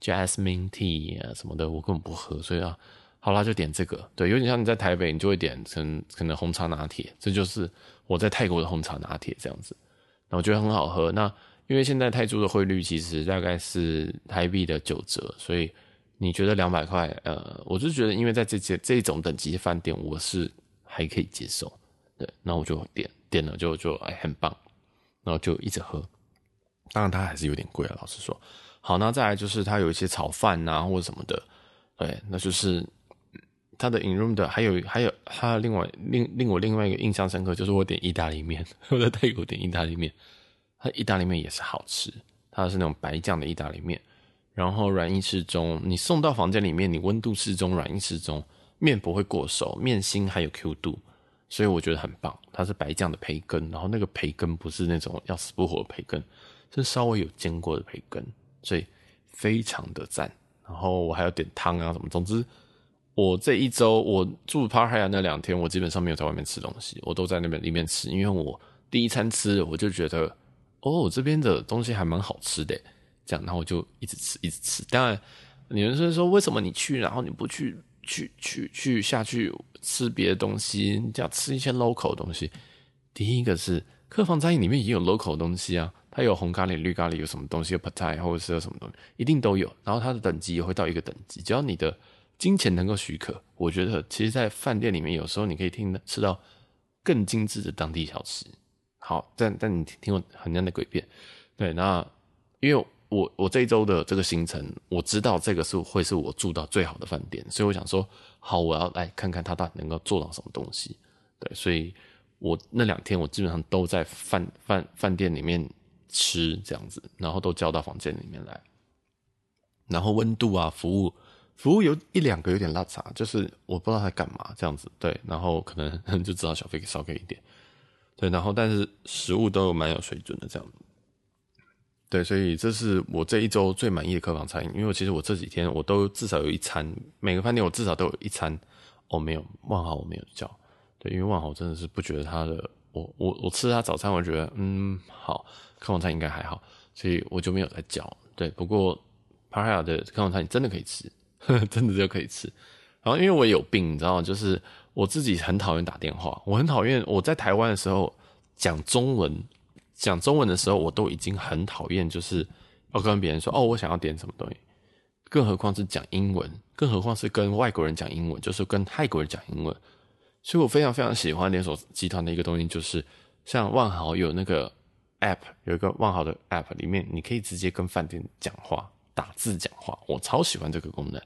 A: Jasmine Tea 啊什么的，我根本不喝，所以啊，好啦，就点这个。对，有点像你在台北，你就会点成可能红茶拿铁，这就是我在泰国的红茶拿铁这样子。那我觉得很好喝。那因为现在泰铢的汇率其实大概是台币的九折，所以你觉得两百块？呃，我就觉得，因为在这些这种等级的饭店，我是还可以接受。那我就点点了就，就哎很棒，然后就一直喝。当然它还是有点贵啊，老实说。好，那再来就是它有一些炒饭啊或者什么的，对，那就是它的 in room 的，还有还有它另外另令我另外一个印象深刻，就是我点意大利面，我在泰国点意大利面。它意大利面也是好吃，它是那种白酱的意大利面，然后软硬适中。你送到房间里面，你温度适中，软硬适中，面不会过熟，面心还有 Q 度，所以我觉得很棒。它是白酱的培根，然后那个培根不是那种要死不活的培根，是稍微有煎过的培根，所以非常的赞。然后我还要点汤啊什么，总之我这一周我住帕海亚那两天，我基本上没有在外面吃东西，我都在那边里面吃，因为我第一餐吃我就觉得。哦，这边的东西还蛮好吃的，这样，然后我就一直吃，一直吃。当然，有人说说为什么你去，然后你不去，去去去下去吃别的东西，你要吃一些 local 的东西。第一个是客房餐饮里面也有 local 的东西啊，它有红咖喱、绿咖喱，有什么东西，有 p a t a i 或者是有什么东西，一定都有。然后它的等级也会到一个等级，只要你的金钱能够许可，我觉得其实，在饭店里面有时候你可以听的吃到更精致的当地小吃。好，但但你听我很像的诡辩，对，那因为我我这一周的这个行程，我知道这个是会是我住到最好的饭店，所以我想说，好，我要来看看他到底能够做到什么东西，对，所以我那两天我基本上都在饭饭饭店里面吃这样子，然后都叫到房间里面来，然后温度啊，服务服务有一两个有点落差，就是我不知道他干嘛这样子，对，然后可能 就知道小费给少给一点。对，然后但是食物都蛮有水准的这样，对，所以这是我这一周最满意的客房餐饮。因为其实我这几天我都至少有一餐，每个饭店我至少都有一餐。哦，没有万豪我没有叫，对，因为万豪真的是不觉得他的，我我我吃他早餐，我觉得嗯好，客房餐应该还好，所以我就没有再叫。对，不过帕海亚的客房餐饮真的可以吃，真的就可以吃。然后因为我有病，你知道吗？就是。我自己很讨厌打电话，我很讨厌我在台湾的时候讲中文，讲中文的时候我都已经很讨厌，就是要跟别人说哦，我想要点什么东西，更何况是讲英文，更何况是跟外国人讲英文，就是跟泰国人讲英文。所以我非常非常喜欢连锁集团的一个东西，就是像万豪有那个 app，有一个万豪的 app，里面你可以直接跟饭店讲话，打字讲话，我超喜欢这个功能。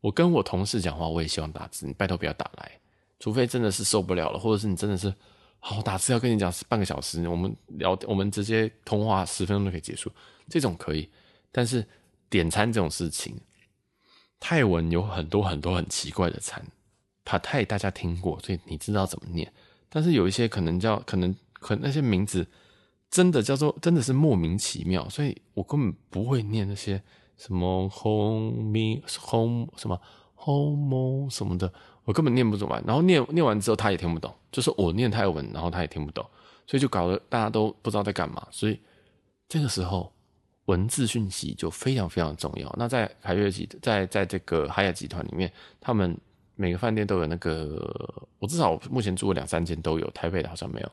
A: 我跟我同事讲话，我也希望打字，你拜托不要打来。除非真的是受不了了，或者是你真的是好打字要跟你讲半个小时，我们聊我们直接通话十分钟就可以结束，这种可以。但是点餐这种事情，泰文有很多很多很奇怪的餐，帕泰大家听过，所以你知道怎么念。但是有一些可能叫可能可能那些名字真的叫做真的是莫名其妙，所以我根本不会念那些什么 home me home 什么 home 什么的。我根本念不完，然后念念完之后他也听不懂，就是我念泰文，然后他也听不懂，所以就搞得大家都不知道在干嘛。所以这个时候文字讯息就非常非常重要。那在凯悦集，在在这个海雅集团里面，他们每个饭店都有那个，我至少我目前住过两三间都有，台北的好像没有。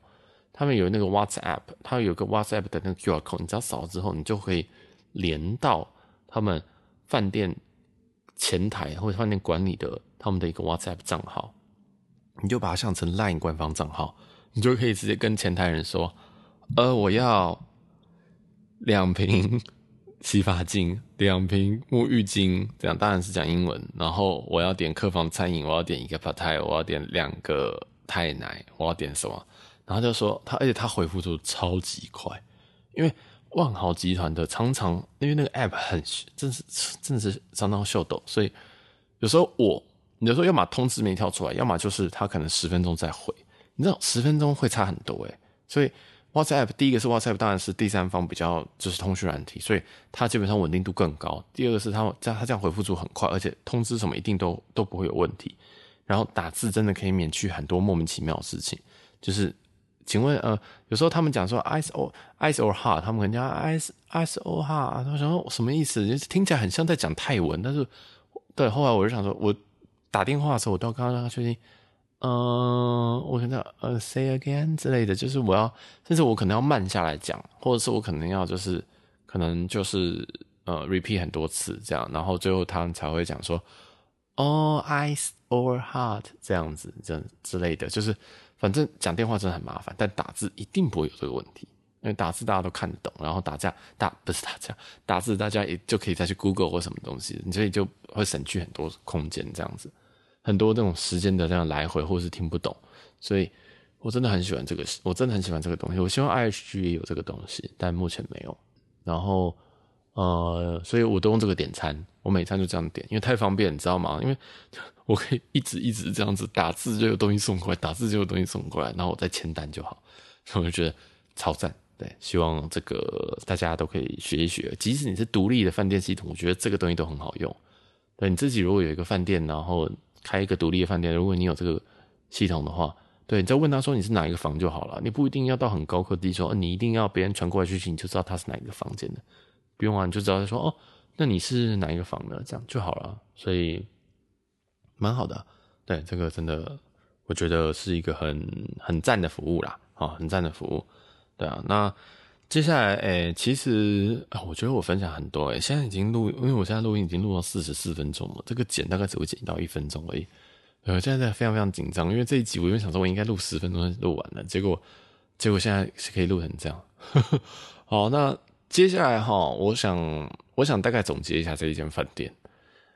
A: 他们有那个 WhatsApp，他有个 WhatsApp 的那个 QR code，你只要扫了之后，你就可以连到他们饭店前台或者饭店管理的他们的一个 WhatsApp 账号，你就把它想成 Line 官方账号，你就可以直接跟前台人说，呃，我要两瓶洗发精，两瓶沐浴巾，这样当然是讲英文。然后我要点客房餐饮，我要点一个 p a t a i 我要点两个泰奶，我要点什么？然后就说他，而且他回复出超级快，因为万豪集团的常常因为那个 app 很真是真的是常常秀逗，所以有时候我有时候要么通知没跳出来，要么就是他可能十分钟再回，你知道十分钟会差很多诶，所以 WhatsApp 第一个是 WhatsApp 当然是第三方比较就是通讯软体，所以它基本上稳定度更高。第二个是他这样他这样回复出很快，而且通知什么一定都都不会有问题。然后打字真的可以免去很多莫名其妙的事情，就是。请问，呃，有时候他们讲说 ice or ice or hot，他们可能讲 ice ice or hot，他们想说什么意思？就是听起来很像在讲泰文，但是对，后来我就想说，我打电话的时候，我都要刚刚让他确定，嗯、我可能呃 say again 之类的，就是我要，甚至我可能要慢下来讲，或者是我可能要就是可能就是呃 repeat 很多次这样，然后最后他们才会讲说，哦 ice or hot 这样子，这之类的，就是。反正讲电话真的很麻烦，但打字一定不会有这个问题，因为打字大家都看得懂，然后打架打不是打架，打字大家也就可以再去 Google 或什么东西，你所以就会省去很多空间，这样子，很多这种时间的这样来回或是听不懂，所以我真的很喜欢这个，我真的很喜欢这个东西，我希望 IHG 也有这个东西，但目前没有，然后呃，所以我都用这个点餐，我每餐就这样点，因为太方便，你知道吗？因为。我可以一直一直这样子打字，就有东西送过来，打字就有东西送过来，然后我再签单就好。所以我就觉得超赞，对，希望这个大家都可以学一学。即使你是独立的饭店系统，我觉得这个东西都很好用。对，你自己如果有一个饭店，然后开一个独立的饭店，如果你有这个系统的话，对，你再问他说你是哪一个房就好了。你不一定要到很高科技，说你一定要别人传过来讯息，你就知道他是哪一个房间的。用啊，你就知道他说哦，那你是哪一个房的，这样就好了。所以。蛮好的，对，这个真的，我觉得是一个很很赞的服务啦，啊，很赞的服务，对啊。那接下来，诶，其实，我觉得我分享很多，诶，现在已经录，因为我现在录音已经录到四十四分钟了，这个剪大概只会剪到一分钟而已。呃，现在非常非常紧张，因为这一集我原本想说我应该录十分钟录完了，结果结果现在是可以录成这样。好，那接下来哈，我想我想大概总结一下这一间饭店。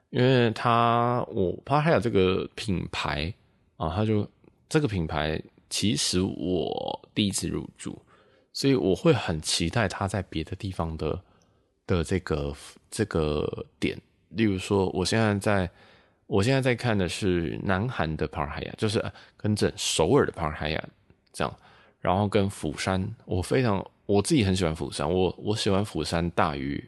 A: 因为他，我怕他有这个品牌啊，他就这个品牌，其实我第一次入住，所以我会很期待他在别的地方的的这个这个点。例如说，我现在在，我现在在看的是南韩的帕尔海亚，就是跟着首尔的帕尔海亚这样，然后跟釜山，我非常我自己很喜欢釜山，我我喜欢釜山大于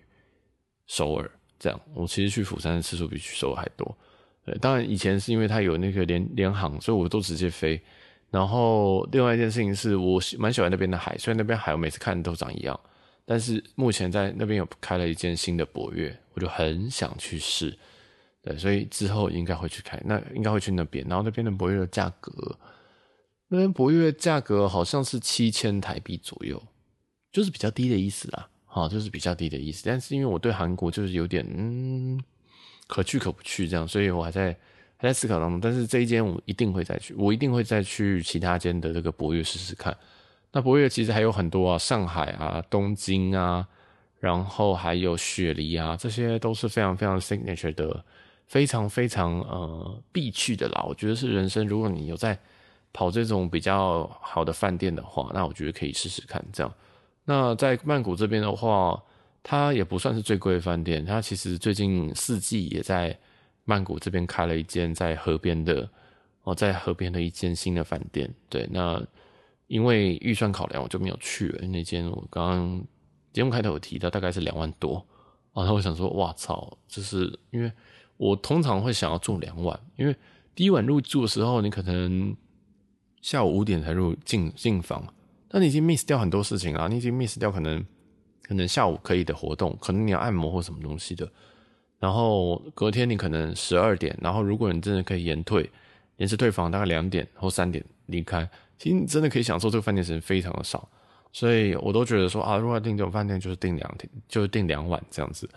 A: 首尔。这样，我其实去釜山的次数比去首尔还多。对，当然以前是因为它有那个联联航，所以我都直接飞。然后另外一件事情是我蛮喜欢那边的海，虽然那边海我每次看都长一样，但是目前在那边有开了一间新的博越，我就很想去试。对，所以之后应该会去开，那应该会去那边。然后那边的博越的价格，那边博越价格好像是七千台币左右，就是比较低的意思啦。好，就是比较低的意思，但是因为我对韩国就是有点嗯可去可不去这样，所以我还在还在思考当中。但是这一间我一定会再去，我一定会再去其他间的这个博越试试看。那博越其实还有很多啊，上海啊、东京啊，然后还有雪梨啊，这些都是非常非常 signature 的，非常非常呃必去的啦。我觉得是人生，如果你有在跑这种比较好的饭店的话，那我觉得可以试试看这样。那在曼谷这边的话，它也不算是最贵的饭店。它其实最近四季也在曼谷这边开了一间在河边的哦，在河边的一间新的饭店。对，那因为预算考量，我就没有去了。那间我刚刚节目开头有提到，大概是两万多。然后我想说，哇操，就是因为我通常会想要住两晚，因为第一晚入住的时候，你可能下午五点才入进进房。那你已经 miss 掉很多事情了，你已经 miss 掉可能可能下午可以的活动，可能你要按摩或什么东西的。然后隔天你可能十二点，然后如果你真的可以延退，延迟退房大概两点或三点离开，其实你真的可以享受这个饭店时间非常的少，所以我都觉得说啊，如果要订这种饭店就是订两天，就是订两晚这样子，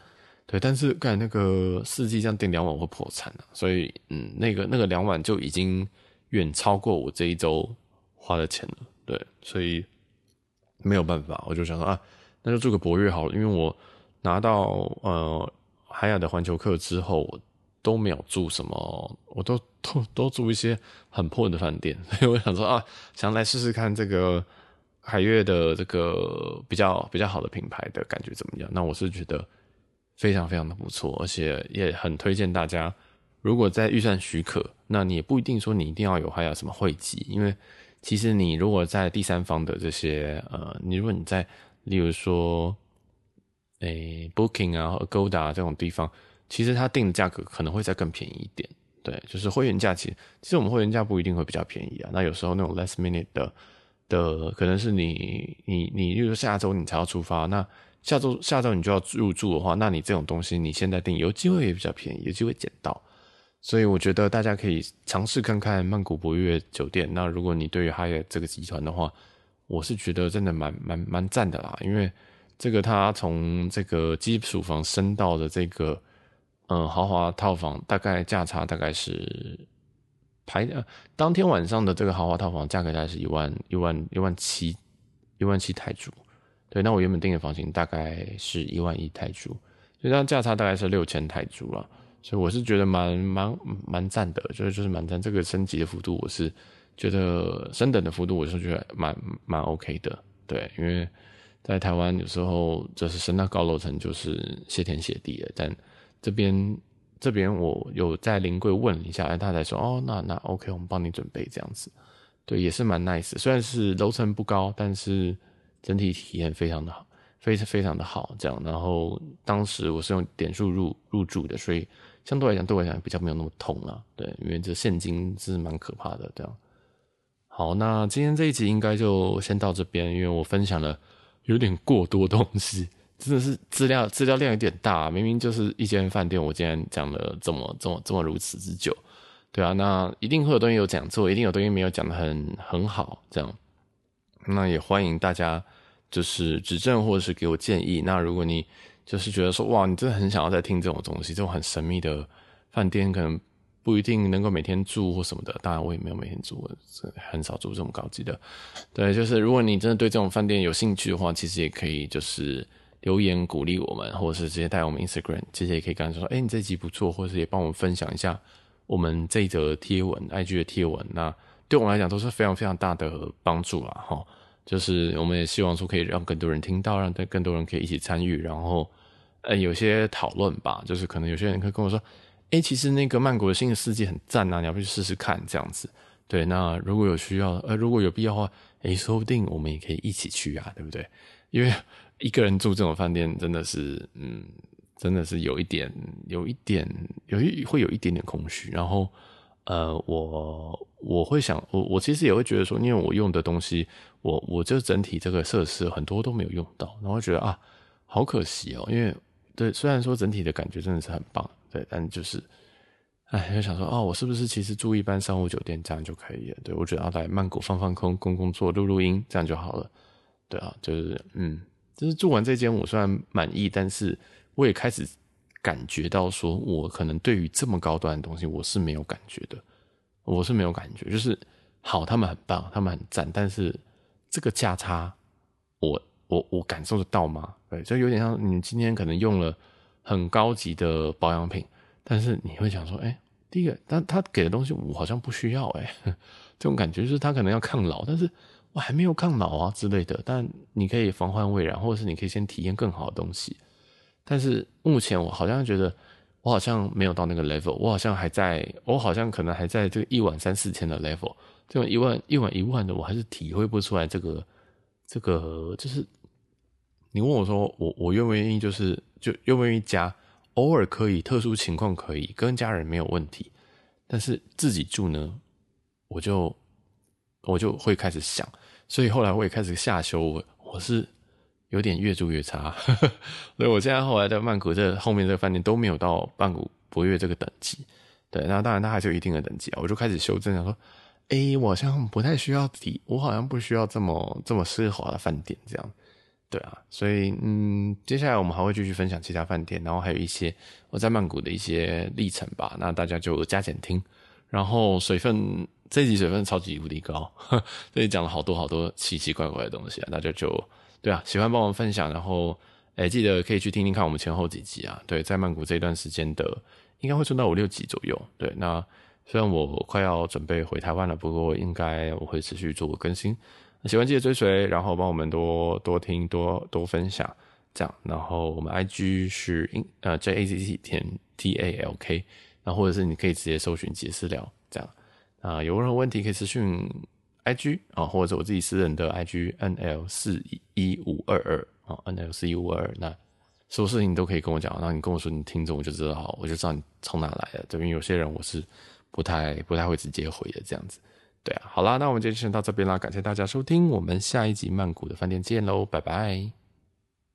A: 对。但是干那个四季这样订两晚会破产啊，所以嗯，那个那个两晚就已经远超过我这一周花的钱了，对，所以没有办法，我就想说啊，那就住个博悦好了，因为我拿到呃。海雅的环球客之后，我都没有住什么，我都都都住一些很破的饭店，所以我想说啊，想来试试看这个海悦的这个比较比较好的品牌的感觉怎么样？那我是觉得非常非常的不错，而且也很推荐大家，如果在预算许可，那你也不一定说你一定要有还有什么会籍，因为其实你如果在第三方的这些呃，你如果你在例如说。诶、Booking 啊，Agoda 这种地方，其实它定的价格可能会再更便宜一点。对，就是会员价，其实其实我们会员价不一定会比较便宜啊。那有时候那种 last minute 的的，可能是你你你，例如下周你才要出发，那下周下周你就要入住的话，那你这种东西你现在订，有机会也比较便宜，有机会捡到。所以我觉得大家可以尝试看看曼谷博悦酒店。那如果你对于哈耶这个集团的话，我是觉得真的蛮蛮蛮赞的啦，因为。这个它从这个基础房升到的这个嗯豪华套房，大概价差大概是排呃当天晚上的这个豪华套房价格大概是一万一万一万七一万七泰铢，对，那我原本订的房型大概是一万一泰铢，所以它价差大概是六千泰铢了，所以我是觉得蛮蛮蛮赞的，就是就是蛮赞，这个升级的幅度我是觉得升等的幅度我是觉得蛮蛮 OK 的，对，因为。在台湾有时候就是升到高楼层就是谢天谢地了，但这边这边我有在临柜问了一下，他才说哦，那那 OK，我们帮你准备这样子，对，也是蛮 nice。虽然是楼层不高，但是整体体验非常的好，非常非常的好。这样，然后当时我是用点数入入住的，所以相对来讲对我来讲比较没有那么痛了，对，因为这现金是蛮可怕的。这样，好，那今天这一集应该就先到这边，因为我分享了。有点过多东西，真的是资料资料量有点大。明明就是一间饭店，我今天讲了这么这么这么如此之久，对啊，那一定会有东西有讲错，一定有东西没有讲得很很好，这样。那也欢迎大家就是指正或者是给我建议。那如果你就是觉得说哇，你真的很想要再听这种东西，这种很神秘的饭店，可能。不一定能够每天住或什么的，当然我也没有每天住，很少住这么高级的。对，就是如果你真的对这种饭店有兴趣的话，其实也可以就是留言鼓励我们，或者是直接带我们 Instagram，其实也可以跟他说，哎，你这集不错，或者是也帮我们分享一下我们这一则贴文，IG 的贴文，那对我们来讲都是非常非常大的帮助啦，哈。就是我们也希望说可以让更多人听到，让更多人可以一起参与，然后呃有些讨论吧，就是可能有些人会跟我说。哎、其实那个曼谷的新的世界很赞啊，你要不去试试看这样子？对，那如果有需要，呃，如果有必要的话，哎、说不定我们也可以一起去啊，对不对？因为一个人住这种饭店真的是，嗯，真的是有一点，有一点，有一会有一点点空虚。然后，呃，我我会想，我我其实也会觉得说，因为我用的东西，我我就整体这个设施很多都没有用到，然后觉得啊，好可惜哦，因为对，虽然说整体的感觉真的是很棒。对，但就是，哎，就想说，哦，我是不是其实住一般商务酒店这样就可以了？对，我觉得要来曼谷放放空、工工作、录录音，这样就好了。对啊，就是，嗯，就是住完这间，我虽然满意，但是我也开始感觉到，说我可能对于这么高端的东西，我是没有感觉的，我是没有感觉。就是好，他们很棒，他们很赞，但是这个价差，我我我感受得到吗？对，就有点像你今天可能用了。很高级的保养品，但是你会想说，哎、第一个，但他给的东西我好像不需要、欸，哎，这种感觉就是他可能要抗老，但是我还没有抗老啊之类的。但你可以防患未然，或者是你可以先体验更好的东西。但是目前我好像觉得，我好像没有到那个 level，我好像还在，我好像可能还在这个一晚三四千的 level，这种一万一晚一万的，我还是体会不出来这个这个就是。你问我说，我我愿不愿意，就是就愿不愿意加，偶尔可以，特殊情况可以，跟家人没有问题，但是自己住呢，我就我就会开始想，所以后来我也开始下修，我我是有点越住越差，所以我现在后来在曼谷这后面这个饭店都没有到曼谷博悦这个等级。对，那当然它还是有一定的等级啊，我就开始修正，想说，哎、我好像不太需要底，我好像不需要这么这么奢华的饭店这样。对啊，所以嗯，接下来我们还会继续分享其他饭店，然后还有一些我在曼谷的一些历程吧。那大家就加减听。然后水分这集水分超级无敌高，这里讲了好多好多奇奇怪怪的东西啊，大家就。对啊，喜欢帮我们分享，然后诶记得可以去听听看我们前后几集啊。对，在曼谷这段时间的，应该会存到五六集左右。对，那虽然我快要准备回台湾了，不过应该我会持续做个更新。喜欢记得追随，然后帮我们多多听多多分享，这样。然后我们 IG 是呃 J A Z T 点 T A L K，然后或者是你可以直接搜寻杰私聊这样。啊，有任何问题可以私讯。I G 啊，或者是我自己私人的 I G N L 四一五二二啊，N L 四一五二二，那什么事情你都可以跟我讲，然后你跟我说你听众，我就知道，我就知道你从哪来的。这边有些人我是不太不太会直接回的，这样子。对啊，好啦，那我们今天先到这边啦，感谢大家收听，我们下一集曼谷的饭店见喽，拜拜。